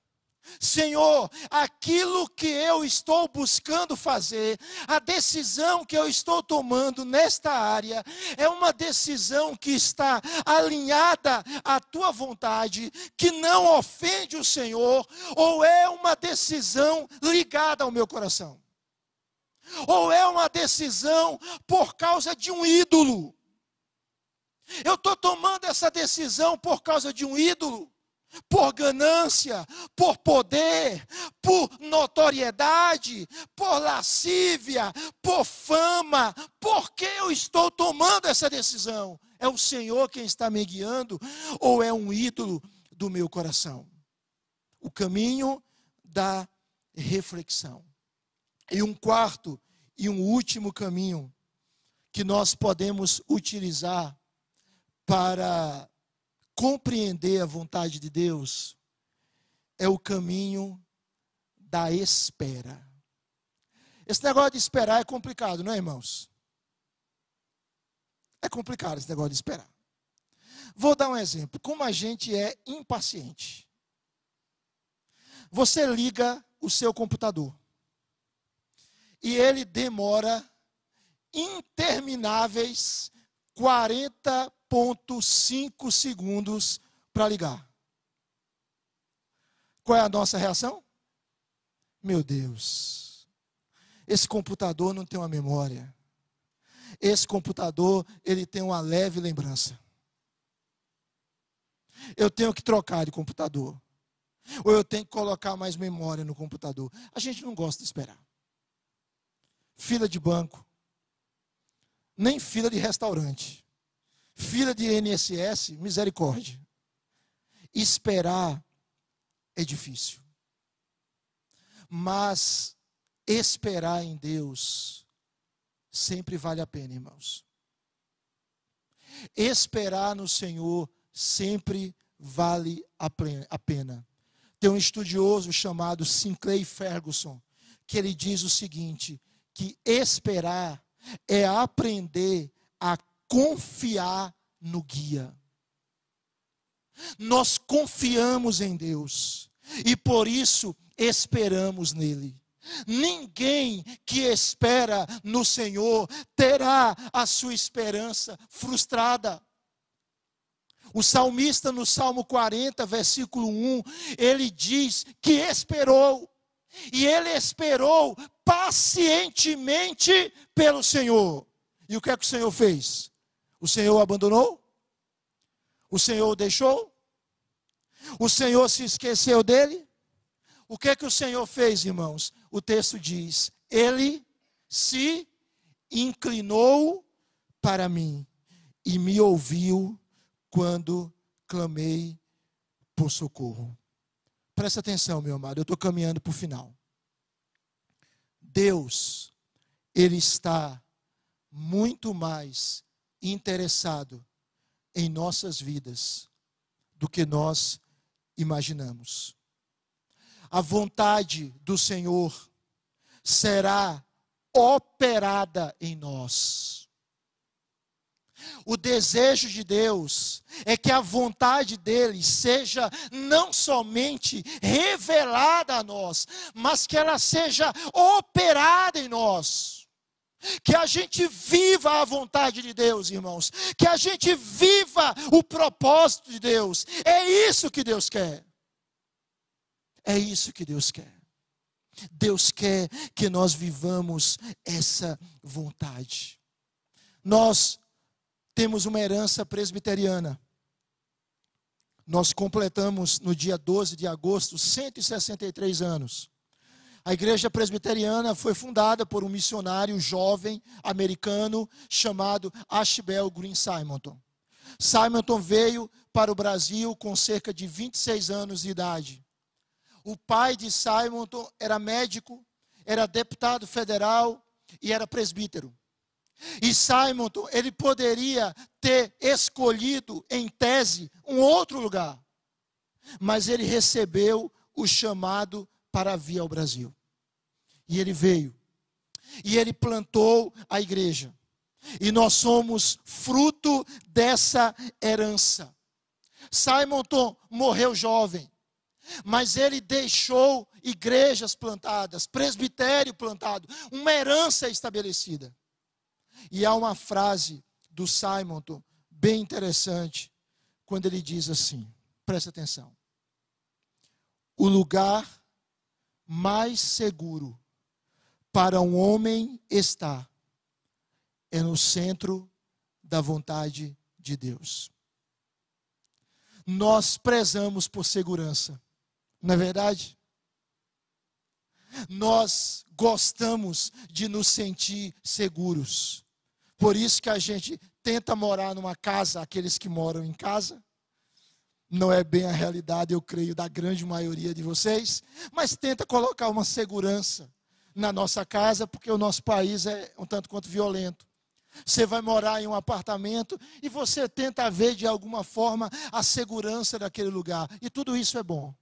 Senhor, aquilo que eu estou buscando fazer, a decisão que eu estou tomando nesta área, é uma decisão que está alinhada à tua vontade, que não ofende o Senhor, ou é uma decisão ligada ao meu coração? Ou é uma decisão por causa de um ídolo? Eu estou tomando essa decisão por causa de um ídolo, por ganância, por poder, por notoriedade, por lascívia, por fama. Por que eu estou tomando essa decisão? É o Senhor quem está me guiando ou é um ídolo do meu coração? O caminho da reflexão. E um quarto e um último caminho que nós podemos utilizar para compreender a vontade de Deus é o caminho da espera. Esse negócio de esperar é complicado, não é, irmãos? É complicado esse negócio de esperar. Vou dar um exemplo. Como a gente é impaciente. Você liga o seu computador e ele demora intermináveis 40 0,5 segundos para ligar. Qual é a nossa reação? Meu Deus, esse computador não tem uma memória. Esse computador, ele tem uma leve lembrança. Eu tenho que trocar de computador. Ou eu tenho que colocar mais memória no computador. A gente não gosta de esperar. Fila de banco. Nem fila de restaurante. Fila de INSS, misericórdia. Esperar é difícil. Mas esperar em Deus sempre vale a pena, irmãos. Esperar no Senhor sempre vale a pena. Tem um estudioso chamado Sinclair Ferguson, que ele diz o seguinte: que esperar é aprender confiar no guia. Nós confiamos em Deus e por isso esperamos nele. Ninguém que espera no Senhor terá a sua esperança frustrada. O salmista, no Salmo 40, versículo 1, ele diz que esperou, e ele esperou pacientemente pelo Senhor. E o que é que o Senhor fez? O Senhor abandonou? O Senhor o deixou? O Senhor se esqueceu dele? O que é que o Senhor fez, irmãos? O texto diz: Ele se inclinou para mim e me ouviu quando clamei por socorro. Presta atenção, meu amado, eu estou caminhando para o final. Deus, Ele está muito mais interessado em nossas vidas do que nós imaginamos. A vontade do Senhor será operada em nós. O desejo de Deus é que a vontade dele seja não somente revelada a nós, mas que ela seja operada em nós. Que a gente viva a vontade de Deus, irmãos. Que a gente viva o propósito de Deus. É isso que Deus quer. É isso que Deus quer. Deus quer que nós vivamos essa vontade. Nós temos uma herança presbiteriana. Nós completamos no dia 12 de agosto 163 anos. A igreja presbiteriana foi fundada por um missionário jovem americano chamado Ashbel Green Simonton. Simonton veio para o Brasil com cerca de 26 anos de idade. O pai de Simonton era médico, era deputado federal e era presbítero. E Simon, ele poderia ter escolhido, em tese, um outro lugar. Mas ele recebeu o chamado para vir ao Brasil. E ele veio. E ele plantou a igreja. E nós somos fruto dessa herança. Simonton morreu jovem, mas ele deixou igrejas plantadas, presbitério plantado, uma herança estabelecida. E há uma frase do Simonton bem interessante, quando ele diz assim: presta atenção. O lugar mais seguro para um homem estar é no centro da vontade de Deus. Nós prezamos por segurança, não é verdade? Nós gostamos de nos sentir seguros. Por isso que a gente tenta morar numa casa, aqueles que moram em casa. Não é bem a realidade, eu creio, da grande maioria de vocês, mas tenta colocar uma segurança na nossa casa, porque o nosso país é um tanto quanto violento. Você vai morar em um apartamento e você tenta ver de alguma forma a segurança daquele lugar, e tudo isso é bom.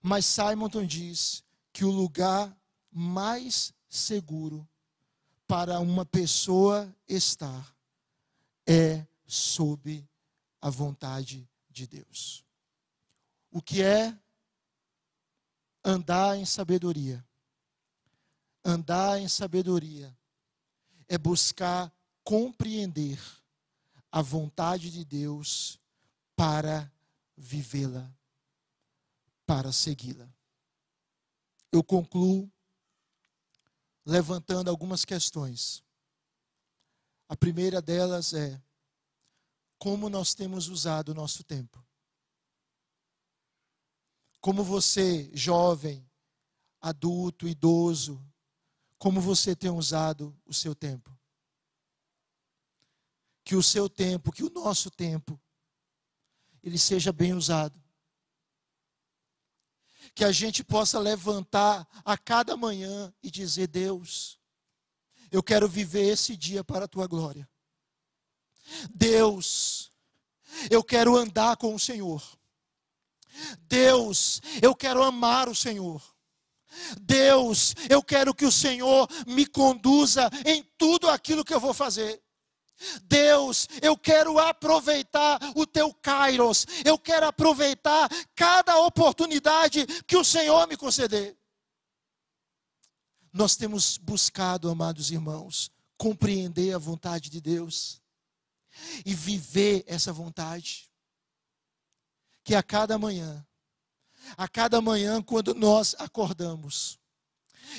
Mas Simonton diz que o lugar mais seguro para uma pessoa estar é sob a vontade de Deus. O que é andar em sabedoria? Andar em sabedoria é buscar compreender a vontade de Deus para vivê-la, para segui-la. Eu concluo levantando algumas questões. A primeira delas é como nós temos usado o nosso tempo. Como você, jovem, adulto, idoso, como você tem usado o seu tempo. Que o seu tempo, que o nosso tempo, ele seja bem usado que a gente possa levantar a cada manhã e dizer: Deus, eu quero viver esse dia para a tua glória. Deus, eu quero andar com o Senhor. Deus, eu quero amar o Senhor. Deus, eu quero que o Senhor me conduza em tudo aquilo que eu vou fazer. Deus, eu quero aproveitar o teu kairos, eu quero aproveitar cada oportunidade que o Senhor me conceder. Nós temos buscado, amados irmãos, compreender a vontade de Deus e viver essa vontade. Que a cada manhã, a cada manhã, quando nós acordamos,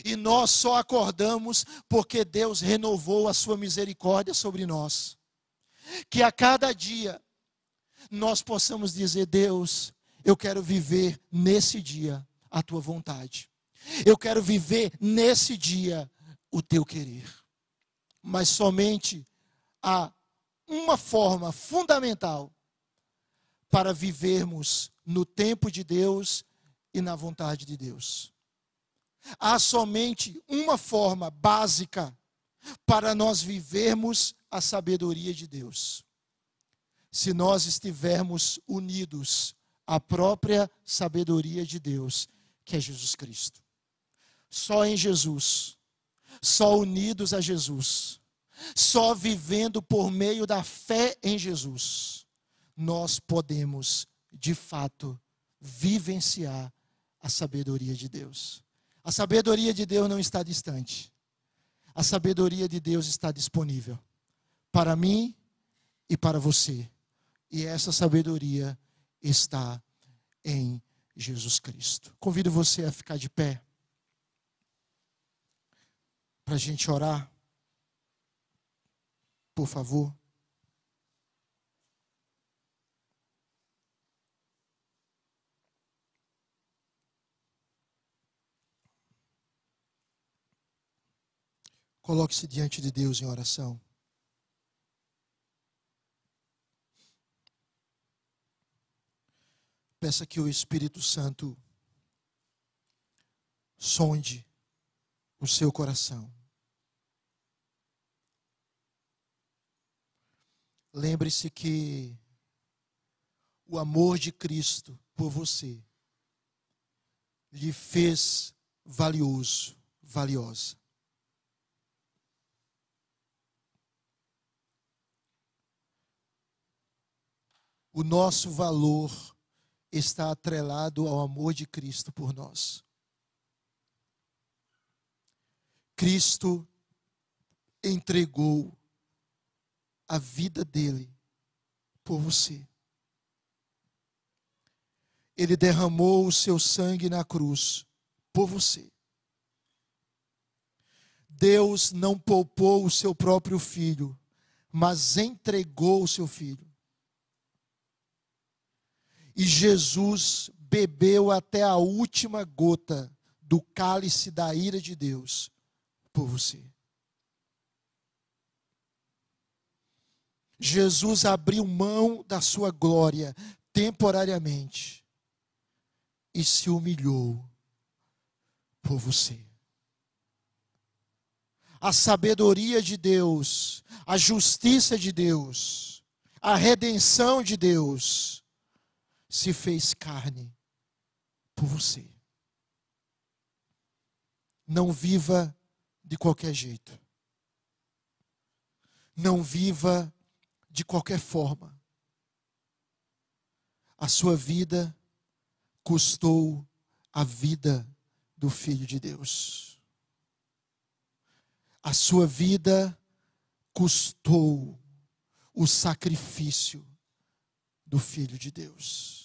e nós só acordamos porque Deus renovou a sua misericórdia sobre nós. Que a cada dia nós possamos dizer: Deus, eu quero viver nesse dia a tua vontade. Eu quero viver nesse dia o teu querer. Mas somente há uma forma fundamental para vivermos no tempo de Deus e na vontade de Deus. Há somente uma forma básica para nós vivermos a sabedoria de Deus. Se nós estivermos unidos à própria sabedoria de Deus, que é Jesus Cristo. Só em Jesus, só unidos a Jesus, Só vivendo por meio da fé em Jesus, nós podemos, de fato, vivenciar a sabedoria de Deus. A sabedoria de Deus não está distante. A sabedoria de Deus está disponível para mim e para você. E essa sabedoria está em Jesus Cristo. Convido você a ficar de pé para a gente orar. Por favor. Coloque-se diante de Deus em oração. Peça que o Espírito Santo sonde o seu coração. Lembre-se que o amor de Cristo por você lhe fez valioso, valiosa. O nosso valor está atrelado ao amor de Cristo por nós. Cristo entregou a vida dele por você. Ele derramou o seu sangue na cruz por você. Deus não poupou o seu próprio filho, mas entregou o seu filho. E Jesus bebeu até a última gota do cálice da ira de Deus por você. Jesus abriu mão da sua glória temporariamente e se humilhou por você. A sabedoria de Deus, a justiça de Deus, a redenção de Deus se fez carne por você. Não viva de qualquer jeito. Não viva de qualquer forma. A sua vida custou a vida do Filho de Deus. A sua vida custou o sacrifício do Filho de Deus.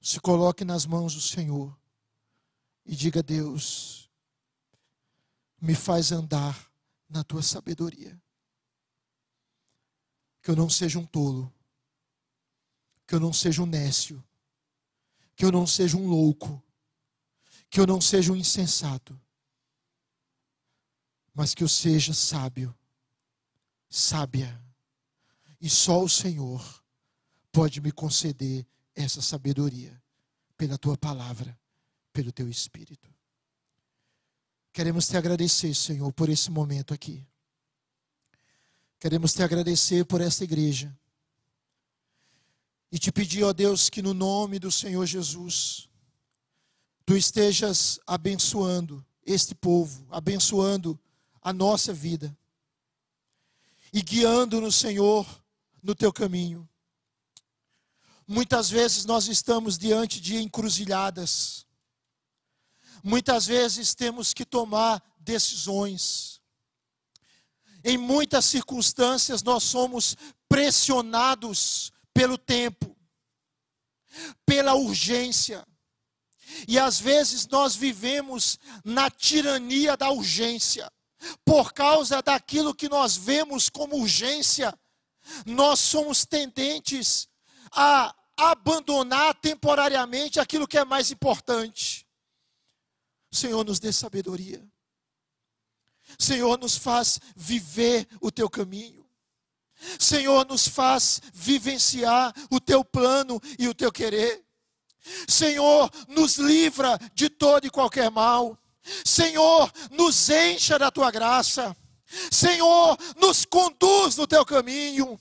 Se coloque nas mãos do Senhor e diga: Deus, me faz andar na tua sabedoria. Que eu não seja um tolo, que eu não seja um nécio, que eu não seja um louco, que eu não seja um insensato, mas que eu seja sábio, sábia, e só o Senhor pode me conceder essa sabedoria pela tua palavra, pelo teu espírito. Queremos te agradecer, Senhor, por esse momento aqui. Queremos te agradecer por essa igreja. E te pedir, ó Deus, que no nome do Senhor Jesus, tu estejas abençoando este povo, abençoando a nossa vida e guiando-nos, Senhor, no teu caminho. Muitas vezes nós estamos diante de encruzilhadas. Muitas vezes temos que tomar decisões. Em muitas circunstâncias nós somos pressionados pelo tempo, pela urgência. E às vezes nós vivemos na tirania da urgência. Por causa daquilo que nós vemos como urgência, nós somos tendentes a abandonar temporariamente aquilo que é mais importante. Senhor, nos dê sabedoria. Senhor, nos faz viver o teu caminho. Senhor, nos faz vivenciar o teu plano e o teu querer. Senhor, nos livra de todo e qualquer mal. Senhor, nos encha da tua graça. Senhor, nos conduz no teu caminho.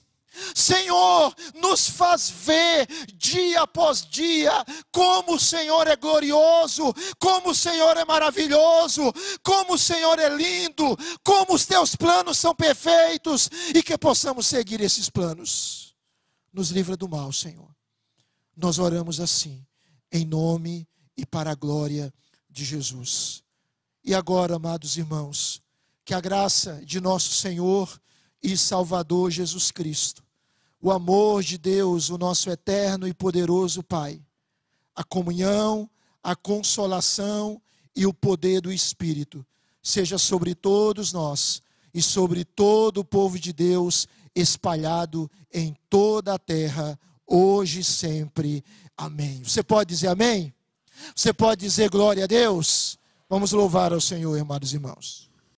Senhor, nos faz ver dia após dia como o Senhor é glorioso, como o Senhor é maravilhoso, como o Senhor é lindo, como os teus planos são perfeitos e que possamos seguir esses planos. Nos livra do mal, Senhor. Nós oramos assim, em nome e para a glória de Jesus. E agora, amados irmãos, que a graça de nosso Senhor e Salvador Jesus Cristo, o amor de Deus, o nosso eterno e poderoso Pai, a comunhão, a consolação e o poder do Espírito, seja sobre todos nós e sobre todo o povo de Deus espalhado em toda a terra, hoje e sempre. Amém. Você pode dizer amém? Você pode dizer glória a Deus? Vamos louvar ao Senhor, amados irmãos.